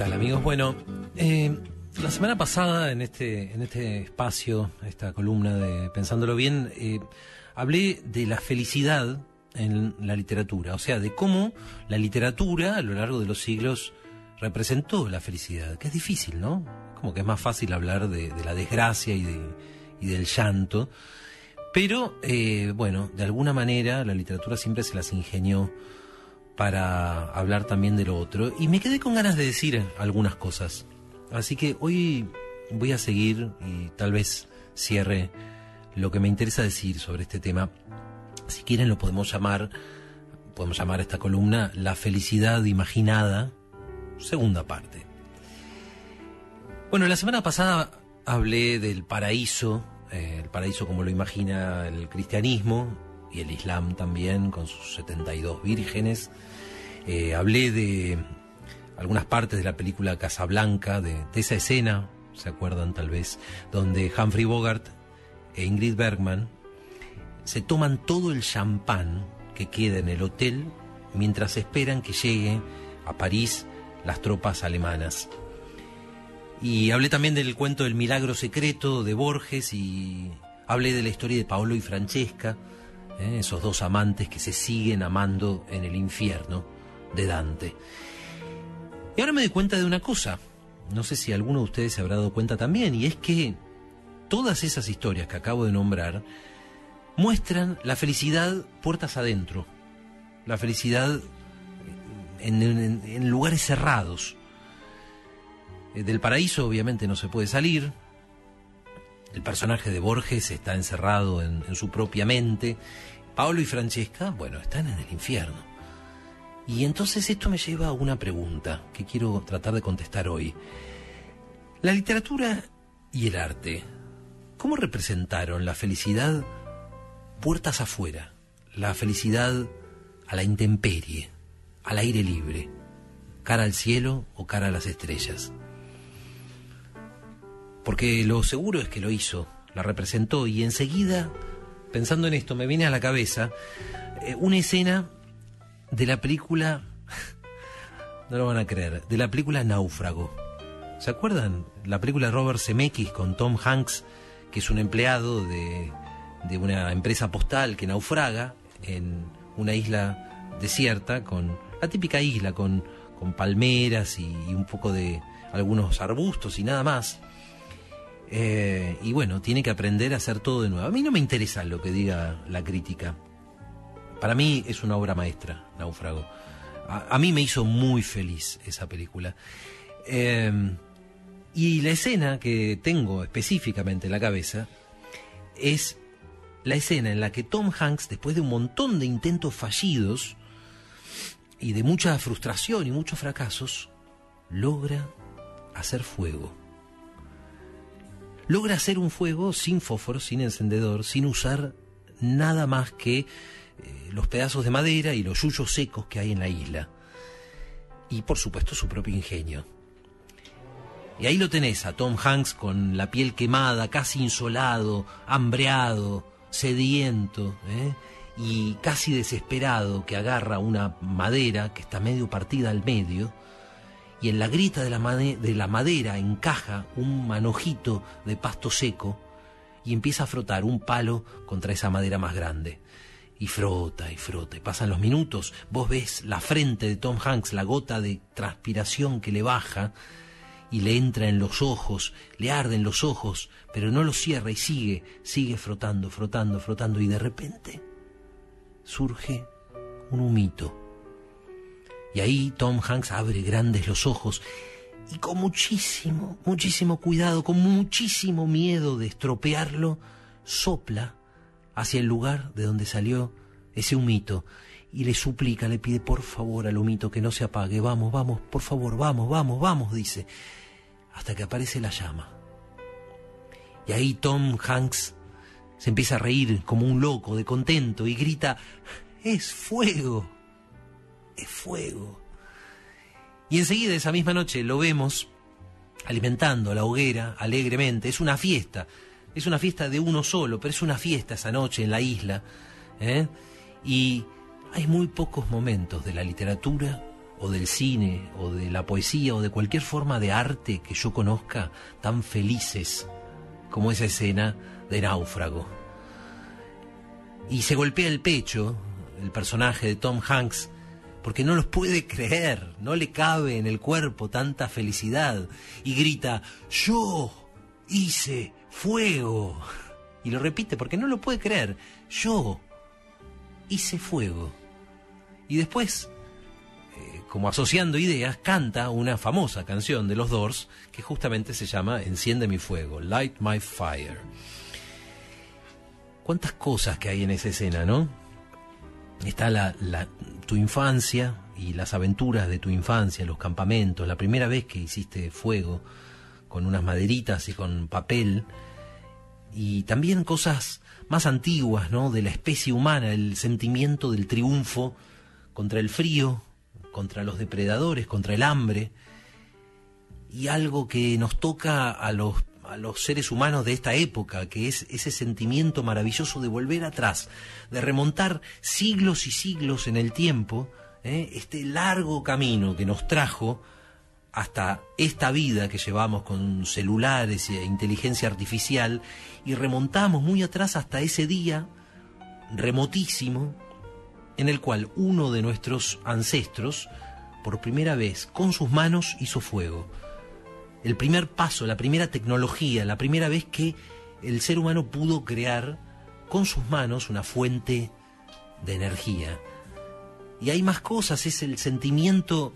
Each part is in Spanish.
¿Qué tal amigos? Bueno, eh, la semana pasada en este, en este espacio, esta columna de Pensándolo Bien, eh, hablé de la felicidad en la literatura, o sea, de cómo la literatura a lo largo de los siglos representó la felicidad, que es difícil, ¿no? Como que es más fácil hablar de, de la desgracia y, de, y del llanto, pero eh, bueno, de alguna manera la literatura siempre se las ingenió para hablar también de lo otro y me quedé con ganas de decir algunas cosas. Así que hoy voy a seguir y tal vez cierre lo que me interesa decir sobre este tema. Si quieren lo podemos llamar, podemos llamar a esta columna La felicidad imaginada, segunda parte. Bueno, la semana pasada hablé del paraíso, eh, el paraíso como lo imagina el cristianismo y el islam también, con sus 72 vírgenes. Eh, hablé de algunas partes de la película Casablanca, de, de esa escena, se acuerdan tal vez, donde Humphrey Bogart e Ingrid Bergman se toman todo el champán que queda en el hotel mientras esperan que llegue a París las tropas alemanas. Y hablé también del cuento del milagro secreto de Borges y hablé de la historia de Paolo y Francesca, ¿eh? esos dos amantes que se siguen amando en el infierno de Dante. Y ahora me doy cuenta de una cosa, no sé si alguno de ustedes se habrá dado cuenta también, y es que todas esas historias que acabo de nombrar muestran la felicidad puertas adentro, la felicidad en, en, lugares cerrados. Eh, del paraíso obviamente no se puede salir, el personaje de Borges está encerrado en, su propia mente, Paolo y Francesca, bueno, están en el infierno. Y entonces esto me lleva a una pregunta que quiero tratar de contestar hoy. La literatura y el arte, ¿cómo representaron la felicidad puertas afuera? La felicidad a la intemperie, al aire libre, cara al cielo o cara a las estrellas. Porque lo seguro es que lo hizo, la representó y enseguida, pensando en esto, me viene a la cabeza eh, una escena de la película, no lo van a creer, de la película Náufrago. ¿Se acuerdan? La película de Robert Zemeckis con Tom Hanks, que es un empleado de, de una empresa postal que naufraga en una isla desierta, con la típica isla, con, con palmeras y, y, un poco de algunos arbustos y nada más. Eh, y bueno, tiene que aprender a hacer todo de nuevo. A mí no me interesa lo que diga la crítica. Para mí es una obra maestra, Náufrago. A, mí me hizo muy feliz esa película. Eh, y la escena que tengo específicamente en la cabeza es la escena en la que Tom Hanks, después de un montón de intentos fallidos y de mucha frustración y muchos fracasos, logra hacer fuego. Logra hacer un fuego sin fósforo, sin encendedor, sin usar nada más que eh, los pedazos de madera y los yuyos secos que hay en la isla. Y por supuesto su propio ingenio. Y ahí lo tenés a Tom Hanks con la piel quemada, casi insolado, hambreado, sediento ¿eh? y casi desesperado que agarra una madera que está medio partida al medio y en la grita de la, la, madera encaja un manojito de pasto seco y empieza a frotar un palo contra esa madera más grande. Y frota y frota, y pasan los minutos, vos ves la frente de Tom Hanks, la gota de transpiración que le baja y le entra en los ojos, le arden los ojos, pero no los cierra y sigue, sigue frotando, frotando, frotando y de repente surge un humito y ahí Tom Hanks abre grandes los ojos y con muchísimo, muchísimo cuidado, con muchísimo miedo de estropearlo, sopla hacia el lugar de donde salió ese humito y le suplica, le pide por favor al humito que no se apague, vamos, vamos, por favor, vamos, vamos, vamos, dice, hasta que aparece la llama. Y ahí Tom Hanks se empieza a reír como un loco de contento y grita, es fuego fuego. Y enseguida, esa misma noche, lo vemos alimentando la hoguera alegremente. Es una fiesta, es una fiesta de uno solo, pero es una fiesta esa noche en la isla. ¿eh? Y hay muy pocos momentos de la literatura o del cine, o de la poesía, o de cualquier forma de arte que yo conozca tan felices como esa escena de náufrago. Y se golpea el pecho el personaje de Tom Hanks porque no los puede creer, no le cabe en el cuerpo tanta felicidad y grita, yo hice fuego. Y lo repite porque no lo puede creer, yo hice fuego. Y después, eh, como asociando ideas, canta una famosa canción de los Doors que justamente se llama Enciende mi fuego, Light My Fire. Cuántas cosas que hay en esa escena, ¿no? Está la, tu infancia y las aventuras de tu infancia, los campamentos, la primera vez que hiciste fuego con unas maderitas y con papel, y también cosas más antiguas, ¿no? De la especie humana, el sentimiento del triunfo contra el frío, contra los depredadores, contra el hambre, y algo que nos toca a los a los seres humanos de esta época, que es ese sentimiento maravilloso de volver atrás, de remontar siglos y siglos en el tiempo, ¿eh? este largo camino que nos trajo hasta esta vida que llevamos con celulares e inteligencia artificial y remontamos muy atrás hasta ese día remotísimo en el cual uno de nuestros ancestros por primera vez con sus manos hizo fuego el primer paso, la primera tecnología, la primera vez que el ser humano pudo crear con sus manos una fuente de energía. Y hay más cosas, es el sentimiento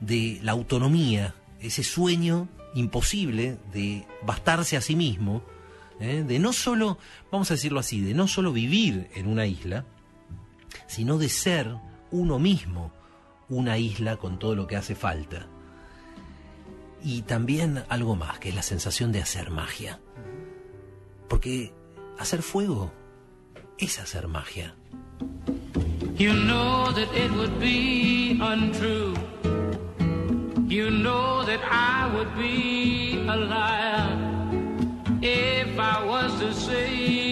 de la autonomía, ese sueño imposible de bastarse a sí mismo, ¿eh? de no solo, vamos a decirlo así, de no solo vivir en una isla, sino de ser uno mismo una isla con todo lo que hace falta y también algo más, que es la sensación de hacer magia. Porque hacer fuego es hacer magia. You know that it would be untrue. You know that I would be a liar if I was to say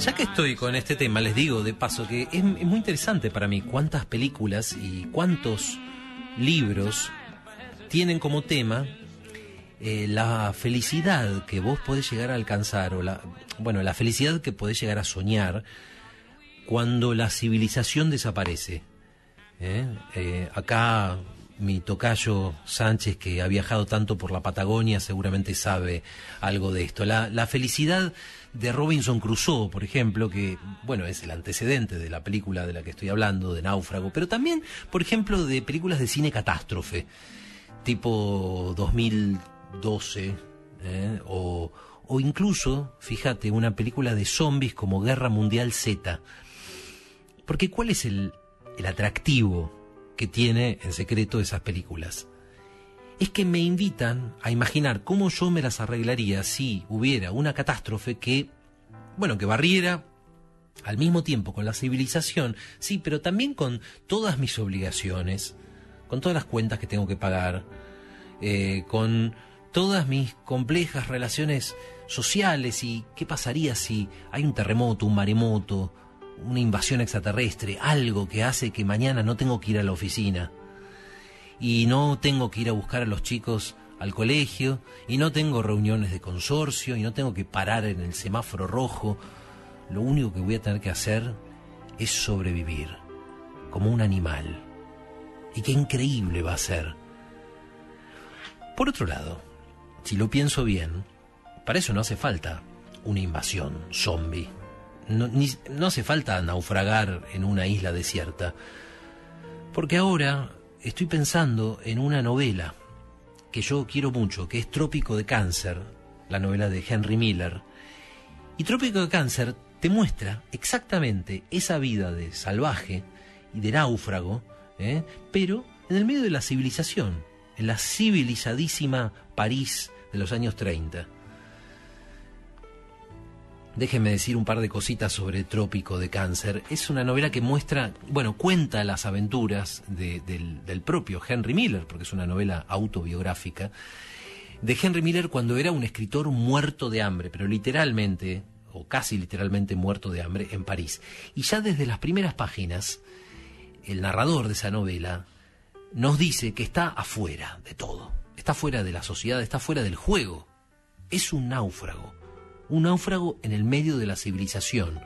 ya que estoy con este tema, les digo de paso que es, muy interesante para mí cuántas películas y cuántos libros tienen como tema eh, la felicidad que vos podés llegar a alcanzar, o la, bueno, la felicidad que podés llegar a soñar cuando la civilización desaparece. ¿eh? Eh, acá mi tocayo Sánchez, que ha viajado tanto por la Patagonia, seguramente sabe algo de esto. La, felicidad de Robinson Crusoe, por ejemplo, que, bueno, es el antecedente de la película de la que estoy hablando, de Náufrago, pero también, por ejemplo, de películas de cine catástrofe, tipo 2012, ¿eh? o, o incluso, fíjate, una película de zombies como Guerra Mundial Z. Porque ¿cuál es el, el atractivo que tiene en secreto esas películas. Es que me invitan a imaginar cómo yo me las arreglaría si hubiera una catástrofe que, bueno, que barriera al mismo tiempo con la civilización, sí, pero también con todas mis obligaciones, con todas las cuentas que tengo que pagar, eh, con todas mis complejas relaciones sociales y qué pasaría si hay un terremoto, un maremoto, una invasión extraterrestre, algo que hace que mañana no tengo que ir a la oficina y no tengo que ir a buscar a los chicos al colegio y no tengo reuniones de consorcio y no tengo que parar en el semáforo rojo. Lo único que voy a tener que hacer es sobrevivir como un animal. Y qué increíble va a ser. Por otro lado, si lo pienso bien, para eso no hace falta una invasión zombie no, no hace falta naufragar en una isla desierta. Porque ahora estoy pensando en una novela que yo quiero mucho, que es Trópico de Cáncer, la novela de Henry Miller. Y Trópico de Cáncer te muestra exactamente esa vida de salvaje y de náufrago, ¿eh? pero en el medio de la civilización, en la civilizadísima París de los años 30. Déjenme decir un par de cositas sobre Trópico de Cáncer. Es una novela que muestra, bueno, cuenta las aventuras del, del propio Henry Miller, porque es una novela autobiográfica, de Henry Miller cuando era un escritor muerto de hambre, pero literalmente, o casi literalmente muerto de hambre, en París. Y ya desde las primeras páginas, el narrador de esa novela nos dice que está afuera de todo, está fuera de la sociedad, está fuera del juego. Es un náufrago un náufrago en el medio de la civilización.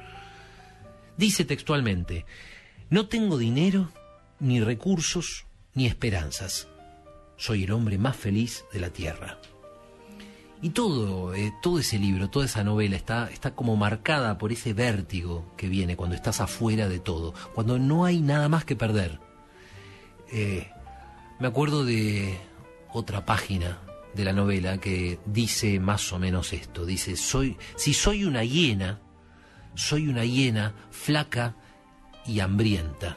Dice textualmente, no tengo dinero, ni recursos, ni esperanzas. Soy el hombre más feliz de la tierra. Y todo, eh, todo ese libro, toda esa novela está, está como marcada por ese vértigo que viene cuando estás afuera de todo, cuando no hay nada más que perder. Eh, me acuerdo de otra página de la novela que dice más o menos esto. Dice, soy, si soy una hiena, soy una hiena flaca y hambrienta.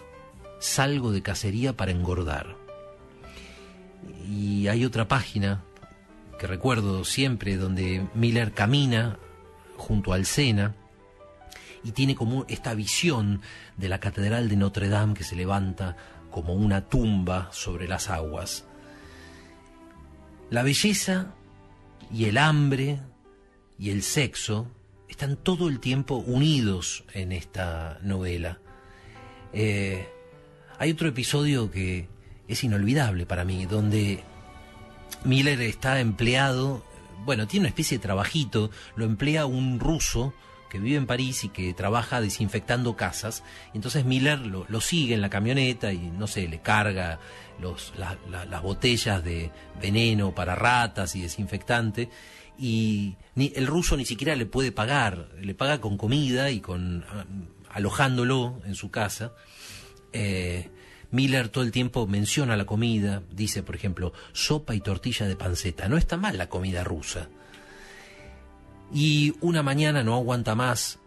Salgo de cacería para engordar. Y hay otra página que recuerdo siempre donde Miller camina junto al Sena y tiene como esta visión de la Catedral de Notre Dame que se levanta como una tumba sobre las aguas la belleza y el hambre y el sexo están todo el tiempo unidos en esta novela. Eh, hay otro episodio que es inolvidable para mí, donde Miller está empleado, bueno, tiene una especie de trabajito, lo emplea un ruso que vive en París y que trabaja desinfectando casas. Entonces Miller lo, sigue en la camioneta y, no sé, le carga los, las botellas de veneno para ratas y desinfectante y ni, el ruso ni siquiera le puede pagar, le paga con comida y con ah, alojándolo en su casa. Eh, Miller todo el tiempo menciona la comida, dice, por ejemplo, sopa y tortilla de panceta. No está mal la comida rusa. Y una mañana no aguanta más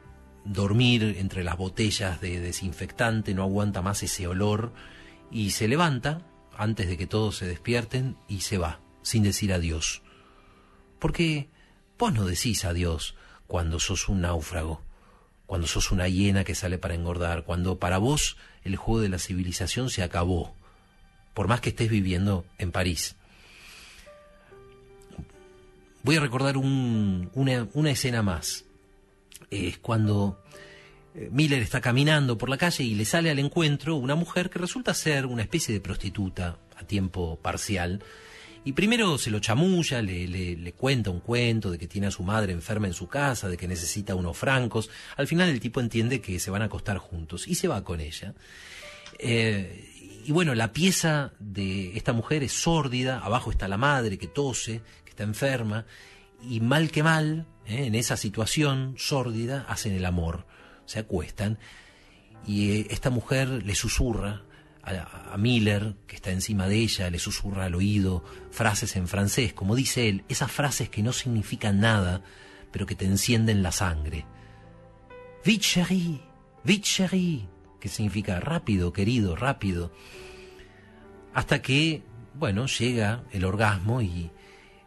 dormir entre las botellas de desinfectante, no aguanta más ese olor y se levanta antes de que todos se despierten y se va, sin decir adiós. Porque vos no decís adiós cuando sos un náufrago, cuando sos una hiena que sale para engordar, cuando para vos el juego de la civilización se acabó, por más que estés viviendo en París. Voy a recordar una, escena más. Es cuando eh, Miller está caminando por la calle y le sale al encuentro una mujer que resulta ser una especie de prostituta a tiempo parcial. Y primero se lo chamulla, le, le, cuenta un cuento de que tiene a su madre enferma en su casa, de que necesita unos francos. Al final el tipo entiende que se van a acostar juntos y se va con ella. Eh, y bueno, la pieza de esta mujer es sórdida, abajo está la madre que tose, está enferma, y mal que mal, eh, en esa situación sórdida, hacen el amor se acuestan y eh, esta mujer le susurra a, Miller, que está encima de ella, le susurra al oído frases en francés, como dice él, esas frases que no significan nada, pero que te encienden la sangre. Vite chérie, vite chérie, que significa rápido, querido, rápido. Hasta que, bueno, llega el orgasmo y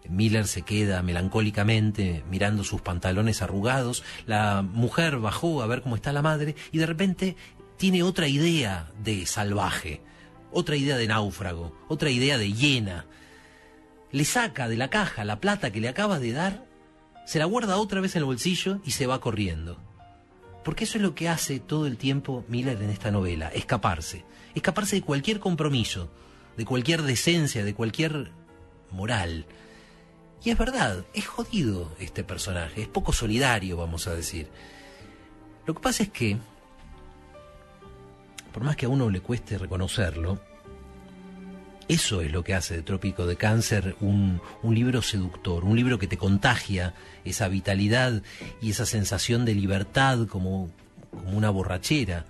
Miller se queda melancólicamente mirando sus pantalones arrugados. La mujer bajó a ver cómo está la madre y de repente tiene otra idea de salvaje, otra idea de náufrago, otra idea de hiena. Le saca de la caja la plata que le acaba de dar, se la guarda otra vez en el bolsillo y se va corriendo. Porque eso es lo que hace todo el tiempo Miller en esta novela, escaparse. Escaparse de cualquier compromiso, de cualquier decencia, de cualquier moral. Y es verdad, es jodido este personaje, es poco solidario, vamos a decir. Lo que pasa es que, por más que a uno le cueste reconocerlo, eso es lo que hace de Trópico de Cáncer un, un, libro seductor, un libro que te contagia esa vitalidad y esa sensación de libertad como, como una borrachera.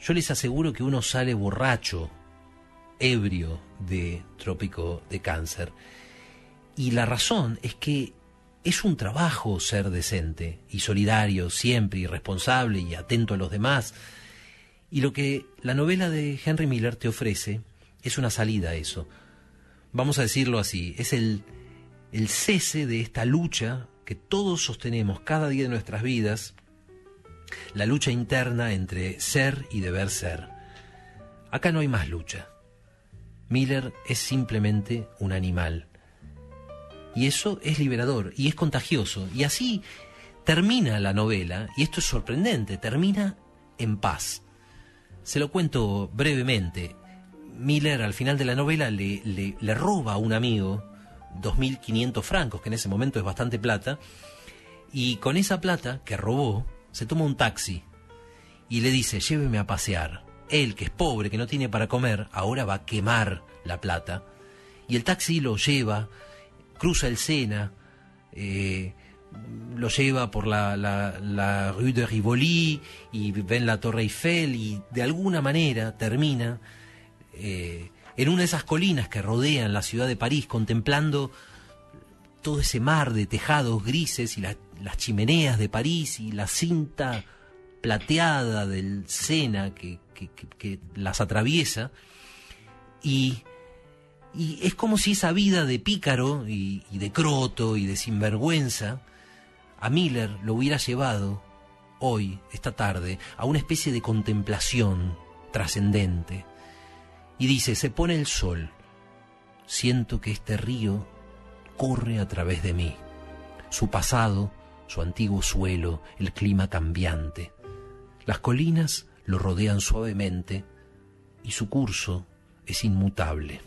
Yo les aseguro que uno sale borracho, ebrio de Trópico de Cáncer. Y la razón es que es un trabajo ser decente y solidario siempre y responsable y atento a los demás. Y lo que la novela de Henry Miller te ofrece es una salida a eso. Vamos a decirlo así, es el, el cese de esta lucha que todos sostenemos cada día de nuestras vidas, la lucha interna entre ser y deber ser. Acá no hay más lucha. Miller es simplemente un animal. Y eso es liberador y es contagioso. Y así termina la novela, y esto es sorprendente, termina en paz. Se lo cuento brevemente. Miller al final de la novela le, le, roba a un amigo 2.500 francos, que en ese momento es bastante plata, y con esa plata que robó, se toma un taxi y le dice, lléveme a pasear. Él, que es pobre, que no tiene para comer, ahora va a quemar la plata. Y el taxi lo lleva, cruza el Sena, eh, lo lleva por la, la, rue de Rivoli y ven la Torre Eiffel y de alguna manera termina eh, en una de esas colinas que rodean la ciudad de París, contemplando todo ese mar de tejados grises y las chimeneas de París y la cinta plateada del Sena que, que, las atraviesa. Y, y, es como si esa vida de pícaro y, y de croto y de sinvergüenza a Miller lo hubiera llevado hoy, esta tarde, a una especie de contemplación trascendente. Y dice, se pone el sol, siento que este río corre a través de mí, su pasado, su antiguo suelo, el clima cambiante. Las colinas lo rodean suavemente y su curso es inmutable.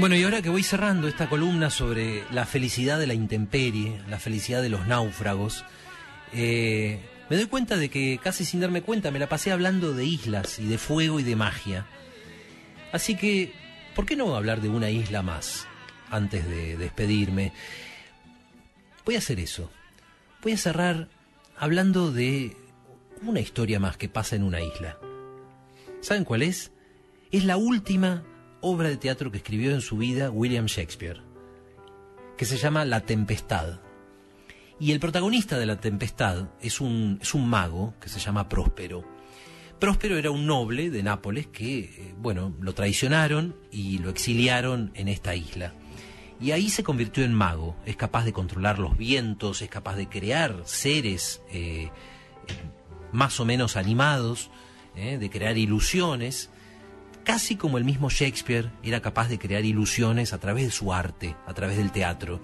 Bueno, y ahora que voy cerrando esta columna sobre la felicidad de la intemperie, la felicidad de los náufragos, eh, me doy cuenta de que casi sin darme cuenta me la pasé hablando de islas y de fuego y de magia. Así que, ¿por qué no hablar de una isla más antes de despedirme? Voy a hacer eso. Voy a cerrar hablando de una historia más que pasa en una isla. ¿Saben cuál es? Es la última obra de teatro que escribió en su vida William Shakespeare, que se llama La Tempestad. Y el protagonista de La Tempestad es un, es un mago que se llama Próspero. Próspero era un noble de Nápoles que, eh, bueno, lo traicionaron y lo exiliaron en esta isla. Y ahí se convirtió en mago. Es capaz de controlar los vientos, es capaz de crear seres eh, más o menos animados, eh, de crear ilusiones casi como el mismo Shakespeare era capaz de crear ilusiones a través de su arte, a través del teatro.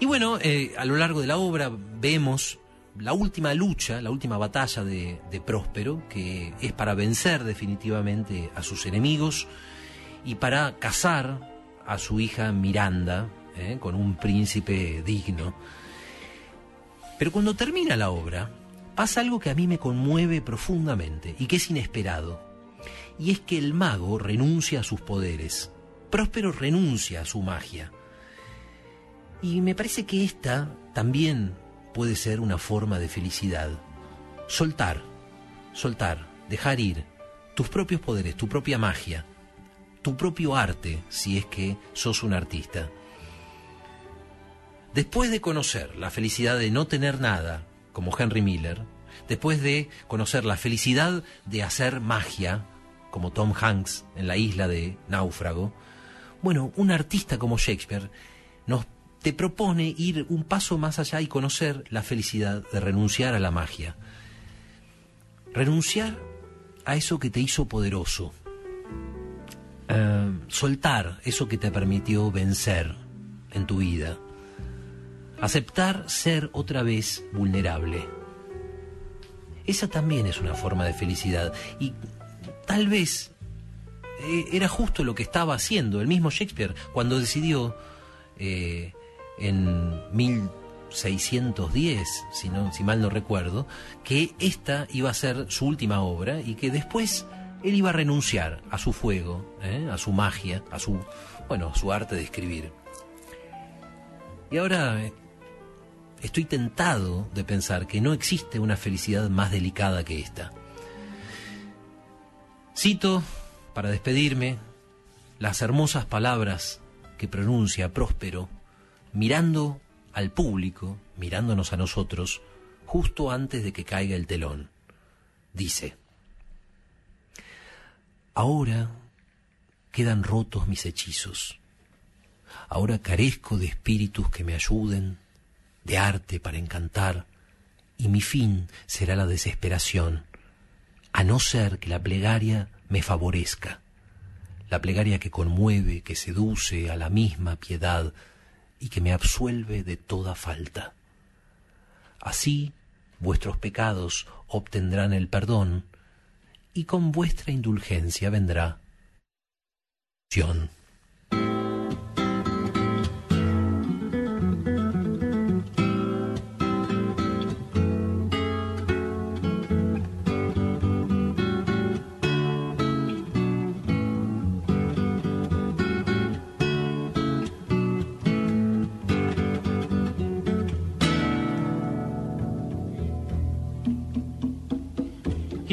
Y bueno, eh, a lo largo de la obra vemos la última lucha, la última batalla de, Próspero, que es para vencer definitivamente a sus enemigos y para casar a su hija Miranda eh, con un príncipe digno. Pero cuando termina la obra, pasa algo que a mí me conmueve profundamente y que es inesperado y es que el mago renuncia a sus poderes. Próspero renuncia a su magia. Y me parece que esta también puede ser una forma de felicidad. Soltar, soltar, dejar ir tus propios poderes, tu propia magia, tu propio arte, si es que sos un artista. Después de conocer la felicidad de no tener nada, como Henry Miller, después de conocer la felicidad de hacer magia, como Tom Hanks en la isla de Náufrago, bueno, un artista como Shakespeare nos te propone ir un paso más allá y conocer la felicidad de renunciar a la magia. Renunciar a eso que te hizo poderoso. Eh, soltar eso que te permitió vencer en tu vida. Aceptar ser otra vez vulnerable. Esa también es una forma de felicidad. Y tal vez eh, era justo lo que estaba haciendo el mismo Shakespeare cuando decidió eh, en 1610, si, no, si mal no recuerdo, que esta iba a ser su última obra y que después él iba a renunciar a su fuego, eh, a su magia, a su, bueno, su arte de escribir. Y ahora estoy tentado de pensar que no existe una felicidad más delicada que esta. Cito, para despedirme, las hermosas palabras que pronuncia Próspero, mirando al público, mirándonos a nosotros, justo antes de que caiga el telón. Dice, ahora quedan rotos mis hechizos, ahora carezco de espíritus que me ayuden, de arte para encantar, y mi fin será la desesperación, a no ser que la plegaria me favorezca, la plegaria que conmueve, que seduce a la misma piedad y que me absuelve de toda falta. Así vuestros pecados obtendrán el perdón y con vuestra indulgencia vendrá.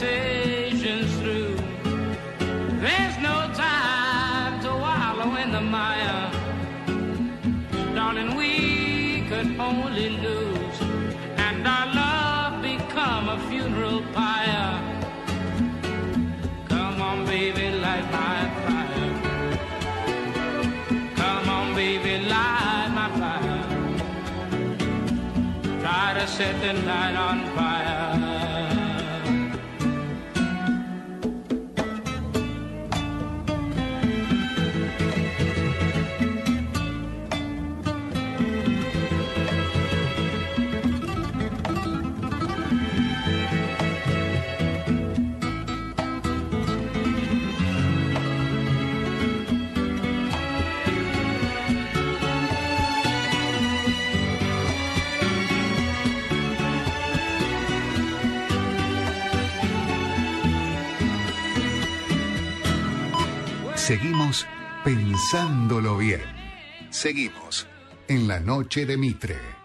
Hesitations through. There's no time to wallow in the mire. Darling, we could only lose, and our love become a funeral pyre. Come on, baby, light my fire. Come on, baby, light my fire. Try to set the night on fire. Pensándolo bien. Seguimos en la noche de Mitre.